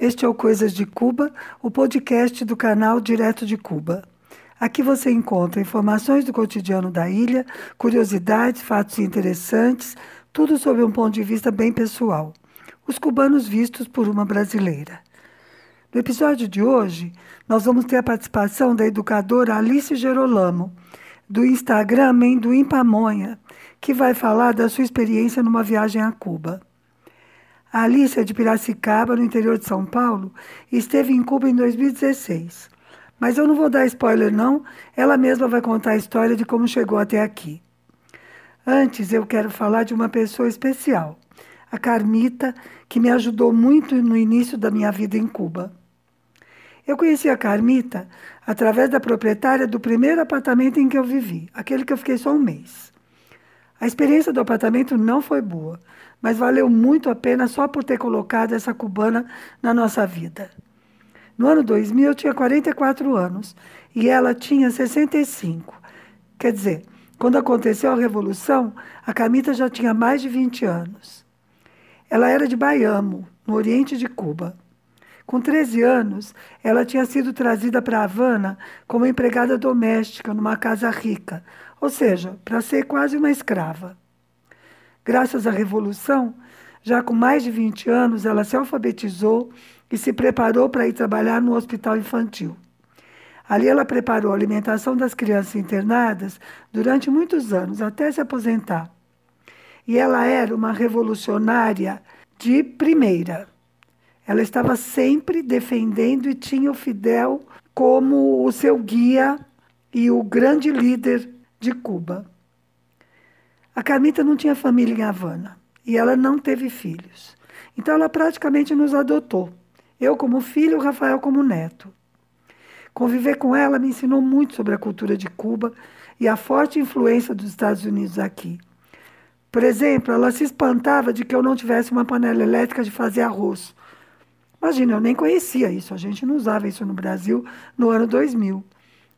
Este é o Coisas de Cuba, o podcast do canal Direto de Cuba. Aqui você encontra informações do cotidiano da ilha, curiosidades, fatos interessantes, tudo sob um ponto de vista bem pessoal. Os cubanos vistos por uma brasileira. No episódio de hoje, nós vamos ter a participação da educadora Alice Gerolamo, do Instagram Mendoim Pamonha, que vai falar da sua experiência numa viagem a Cuba. A Alice é de Piracicaba, no interior de São Paulo, esteve em Cuba em 2016. Mas eu não vou dar spoiler, não. Ela mesma vai contar a história de como chegou até aqui. Antes, eu quero falar de uma pessoa especial, a Carmita, que me ajudou muito no início da minha vida em Cuba. Eu conheci a Carmita através da proprietária do primeiro apartamento em que eu vivi, aquele que eu fiquei só um mês. A experiência do apartamento não foi boa mas valeu muito a pena só por ter colocado essa cubana na nossa vida. No ano 2000 eu tinha 44 anos e ela tinha 65. Quer dizer, quando aconteceu a Revolução, a Camita já tinha mais de 20 anos. Ela era de Baiamo, no oriente de Cuba. Com 13 anos, ela tinha sido trazida para Havana como empregada doméstica numa casa rica, ou seja, para ser quase uma escrava. Graças à Revolução, já com mais de 20 anos, ela se alfabetizou e se preparou para ir trabalhar no hospital infantil. Ali ela preparou a alimentação das crianças internadas durante muitos anos, até se aposentar. E ela era uma revolucionária de primeira. Ela estava sempre defendendo e tinha o Fidel como o seu guia e o grande líder de Cuba. A Carmita não tinha família em Havana e ela não teve filhos. Então ela praticamente nos adotou. Eu como filho, o Rafael como neto. Conviver com ela me ensinou muito sobre a cultura de Cuba e a forte influência dos Estados Unidos aqui. Por exemplo, ela se espantava de que eu não tivesse uma panela elétrica de fazer arroz. Imagina, eu nem conhecia isso, a gente não usava isso no Brasil no ano 2000.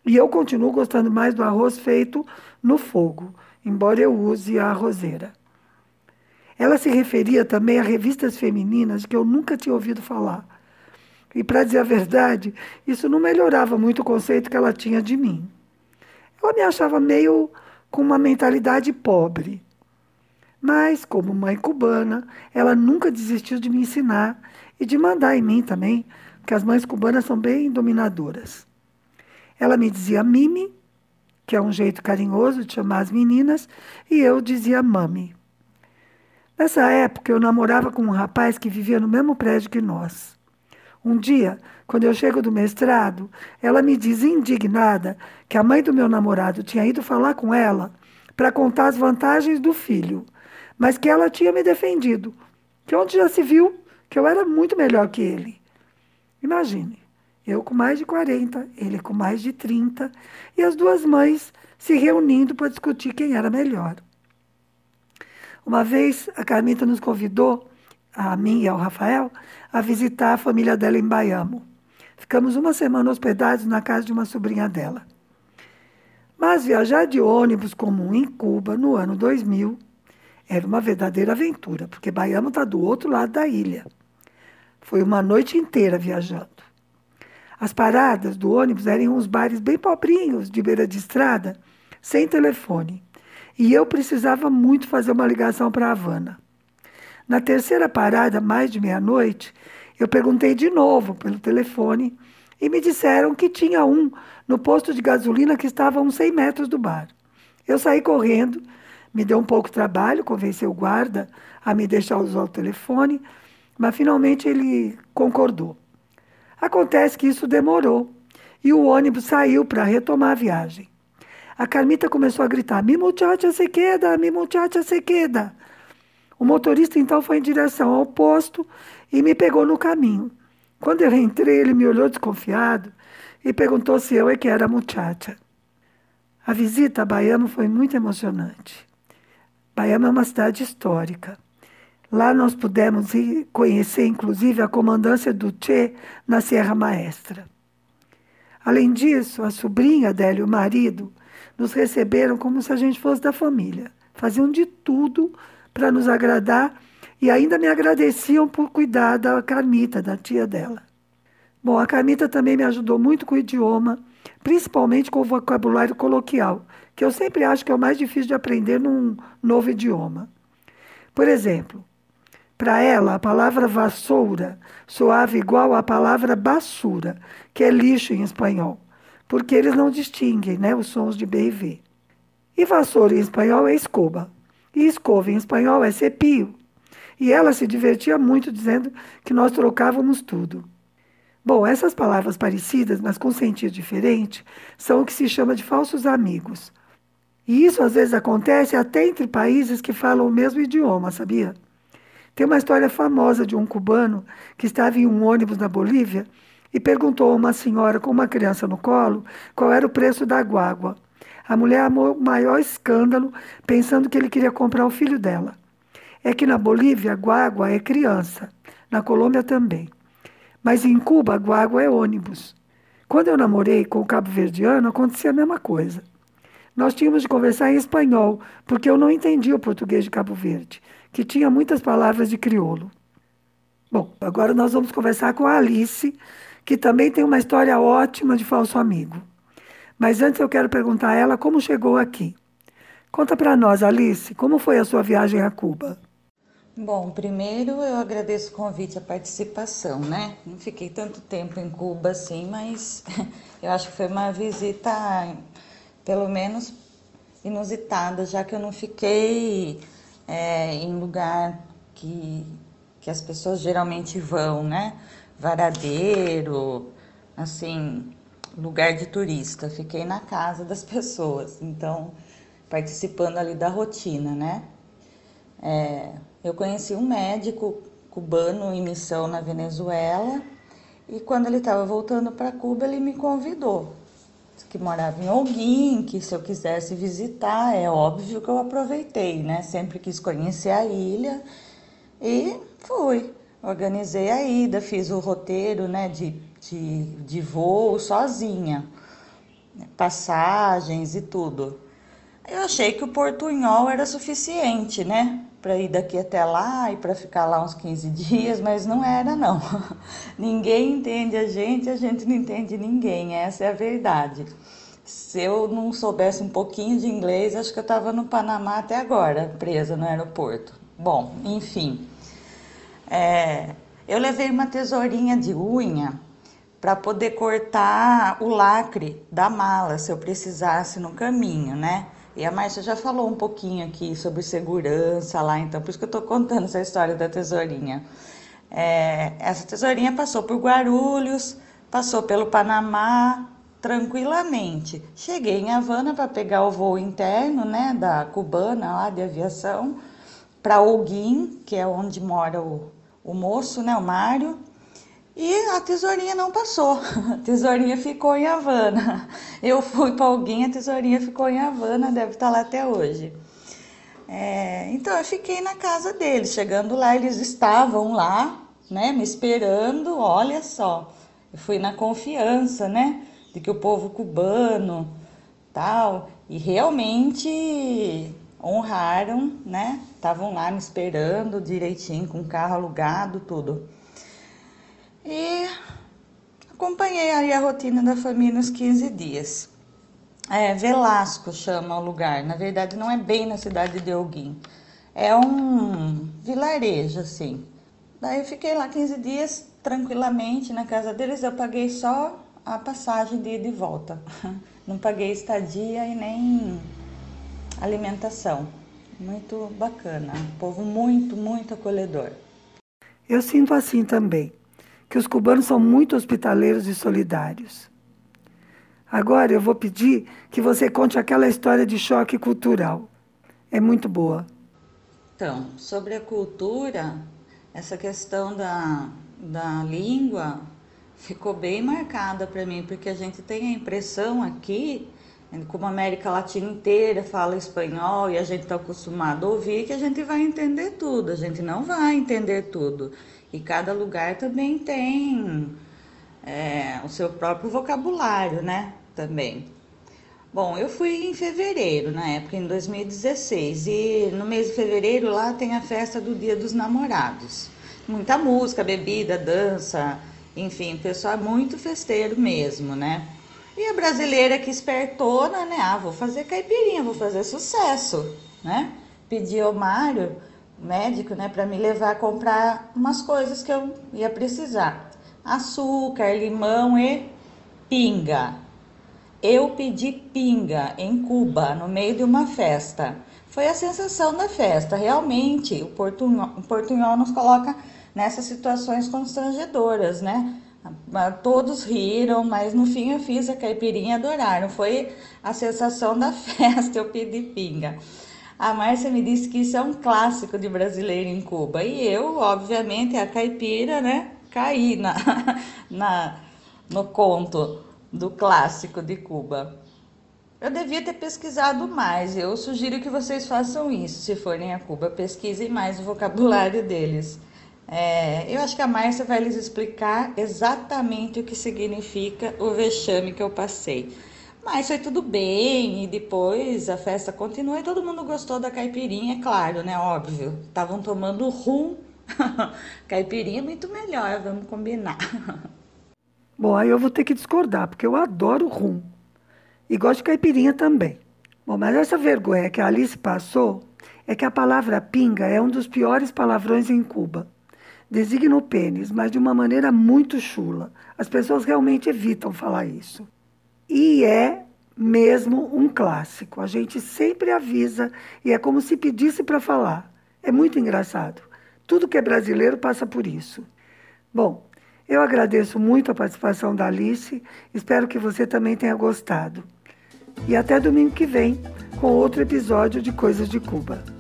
E eu continuo gostando mais do arroz feito no fogo embora eu use a roseira. Ela se referia também a revistas femininas que eu nunca tinha ouvido falar. E, para dizer a verdade, isso não melhorava muito o conceito que ela tinha de mim. Ela me achava meio com uma mentalidade pobre. Mas, como mãe cubana, ela nunca desistiu de me ensinar e de mandar em mim também, porque as mães cubanas são bem dominadoras. Ela me dizia Mimi que é um jeito carinhoso de chamar as meninas, e eu dizia mami. Nessa época, eu namorava com um rapaz que vivia no mesmo prédio que nós. Um dia, quando eu chego do mestrado, ela me diz indignada que a mãe do meu namorado tinha ido falar com ela para contar as vantagens do filho, mas que ela tinha me defendido, que onde já se viu que eu era muito melhor que ele. Imagine, eu com mais de 40, ele com mais de 30, e as duas mães se reunindo para discutir quem era melhor. Uma vez, a Carmita nos convidou, a mim e ao Rafael, a visitar a família dela em Baiamo. Ficamos uma semana hospedados na casa de uma sobrinha dela. Mas viajar de ônibus comum em Cuba no ano 2000 era uma verdadeira aventura, porque Baiamo está do outro lado da ilha. Foi uma noite inteira viajando. As paradas do ônibus eram uns bares bem pobrinhos, de beira de estrada, sem telefone. E eu precisava muito fazer uma ligação para Havana. Na terceira parada, mais de meia-noite, eu perguntei de novo pelo telefone e me disseram que tinha um no posto de gasolina que estava a uns 100 metros do bar. Eu saí correndo, me deu um pouco de trabalho, convencer o guarda a me deixar usar o telefone, mas finalmente ele concordou. Acontece que isso demorou e o ônibus saiu para retomar a viagem. A Carmita começou a gritar: Mi muchacha se queda, mi muchacha se queda. O motorista então foi em direção ao posto e me pegou no caminho. Quando eu entrei, ele me olhou desconfiado e perguntou se eu é que era muchacha. A visita a Baiano foi muito emocionante. Baiano é uma cidade histórica. Lá nós pudemos conhecer, inclusive, a comandância do Che na Serra Maestra. Além disso, a sobrinha dela e o marido nos receberam como se a gente fosse da família. Faziam de tudo para nos agradar E ainda me agradeciam por cuidar da Carmita, da tia dela. Bom, a Carmita também me ajudou muito com o idioma, principalmente com o vocabulário coloquial, que eu sempre acho que é o mais difícil de aprender num novo idioma. Por exemplo, para ela, a palavra vassoura soava igual à palavra basura, que é lixo em espanhol, porque eles não distinguem né, os sons de B e V. E vassoura em espanhol é escova, e escova em espanhol é cepio. E ela se divertia muito dizendo que nós trocávamos tudo. Bom, essas palavras parecidas, mas com sentido diferente, são o que se chama de falsos amigos. E isso às vezes acontece até entre países que falam o mesmo idioma, sabia? Tem uma história famosa de um cubano que estava em um ônibus na Bolívia e perguntou a uma senhora com uma criança no colo qual era o preço da guagua. A mulher amou o maior escândalo, pensando que ele queria comprar o filho dela. É que na Bolívia, guagua é criança, na Colômbia também. Mas em Cuba, guagua é ônibus. Quando eu namorei com o cabo-verdiano, acontecia a mesma coisa. Nós tínhamos de conversar em espanhol, porque eu não entendia o português de Cabo Verde, que tinha muitas palavras de crioulo. Bom, agora nós vamos conversar com a Alice, que também tem uma história ótima de falso amigo. Mas antes eu quero perguntar a ela como chegou aqui. Conta para nós, Alice, como foi a sua viagem a Cuba? Bom, primeiro eu agradeço o convite, a participação, né? Não fiquei tanto tempo em Cuba assim, mas eu acho que foi uma visita, pelo menos, inusitada, já que eu não fiquei é, em lugar que, que as pessoas geralmente vão, né? Varadeiro, assim, lugar de turista. Fiquei na casa das pessoas, então, participando ali da rotina, né? É, eu conheci um médico cubano em missão na Venezuela e quando ele estava voltando para Cuba, ele me convidou, que morava em Holguim, que se eu quisesse visitar, é óbvio que eu aproveitei, né? Sempre quis conhecer a ilha e fui. Organizei a ida, fiz o roteiro né, de, de, de voo sozinha, passagens e tudo. Eu achei que o portunhol era suficiente, né? Para ir daqui até lá e para ficar lá uns 15 dias, mas não era não. ninguém entende a gente, a gente não entende ninguém, essa é a verdade. Se eu não soubesse um pouquinho de inglês, acho que eu estava no Panamá até agora, presa no aeroporto. Bom, enfim. É, eu levei uma tesourinha de unha para poder cortar o lacre da mala, se eu precisasse no caminho, né? E a Márcia já falou um pouquinho aqui sobre segurança lá, então por isso que eu estou contando essa história da tesourinha. É, essa tesourinha passou por Guarulhos, passou pelo Panamá tranquilamente. Cheguei em Havana para pegar o voo interno, né, da cubana lá de aviação, para Holguim, que é onde mora o, o moço, né, o Mário. E a tesourinha não passou, a tesourinha ficou em Havana. Eu fui para alguém, a tesourinha ficou em Havana, deve estar tá lá até hoje. É, então eu fiquei na casa deles. Chegando lá, eles estavam lá, né, me esperando. Olha só, eu fui na confiança, né, de que o povo cubano, tal, e realmente honraram, né, estavam lá me esperando direitinho, com carro alugado, tudo. E acompanhei aí a rotina da família nos 15 dias. É, Velasco chama o lugar. Na verdade, não é bem na cidade de Alguim. É um vilarejo, assim. Daí eu fiquei lá 15 dias tranquilamente na casa deles. Eu paguei só a passagem de ida e volta. Não paguei estadia e nem alimentação. Muito bacana. Um povo muito, muito acolhedor. Eu sinto assim também que os cubanos são muito hospitaleiros e solidários. Agora eu vou pedir que você conte aquela história de choque cultural. É muito boa. Então, sobre a cultura, essa questão da, da língua ficou bem marcada para mim, porque a gente tem a impressão aqui, como a América Latina inteira fala espanhol e a gente está acostumado a ouvir, que a gente vai entender tudo. A gente não vai entender tudo. E cada lugar também tem é, o seu próprio vocabulário, né? Também. Bom, eu fui em fevereiro, na época, em 2016, e no mês de fevereiro lá tem a festa do Dia dos Namorados. Muita música, bebida, dança, enfim, o pessoal é muito festeiro mesmo, né? E a brasileira que espertona, né? Ah, vou fazer caipirinha, vou fazer sucesso, né? Pedi ao Mário, médico, né, para me levar a comprar umas coisas que eu ia precisar: açúcar, limão e pinga. Eu pedi pinga em Cuba, no meio de uma festa. Foi a sensação da festa. Realmente, o portunhol, o portunhol nos coloca nessas situações constrangedoras, né? Todos riram, mas no fim eu fiz a caipirinha, adoraram. Foi a sensação da festa, eu pedi pinga. A Márcia me disse que isso é um clássico de brasileiro em Cuba. E eu, obviamente, a caipira, né, caí na, na, no conto do clássico de Cuba. Eu devia ter pesquisado mais. Eu sugiro que vocês façam isso. Se forem a Cuba, pesquisem mais o vocabulário deles. É, eu acho que a Márcia vai lhes explicar exatamente o que significa o vexame que eu passei. Mas foi tudo bem, e depois a festa continuou e todo mundo gostou da caipirinha, é claro, né? Óbvio. Estavam tomando rum. caipirinha é muito melhor, vamos combinar. Bom, aí eu vou ter que discordar, porque eu adoro rum. E gosto de caipirinha também. Bom, mas essa vergonha que a Alice passou é que a palavra pinga é um dos piores palavrões em Cuba designa o pênis, mas de uma maneira muito chula. As pessoas realmente evitam falar isso. E é mesmo um clássico. A gente sempre avisa e é como se pedisse para falar. É muito engraçado. Tudo que é brasileiro passa por isso. Bom, eu agradeço muito a participação da Alice. Espero que você também tenha gostado. E até domingo que vem com outro episódio de Coisas de Cuba.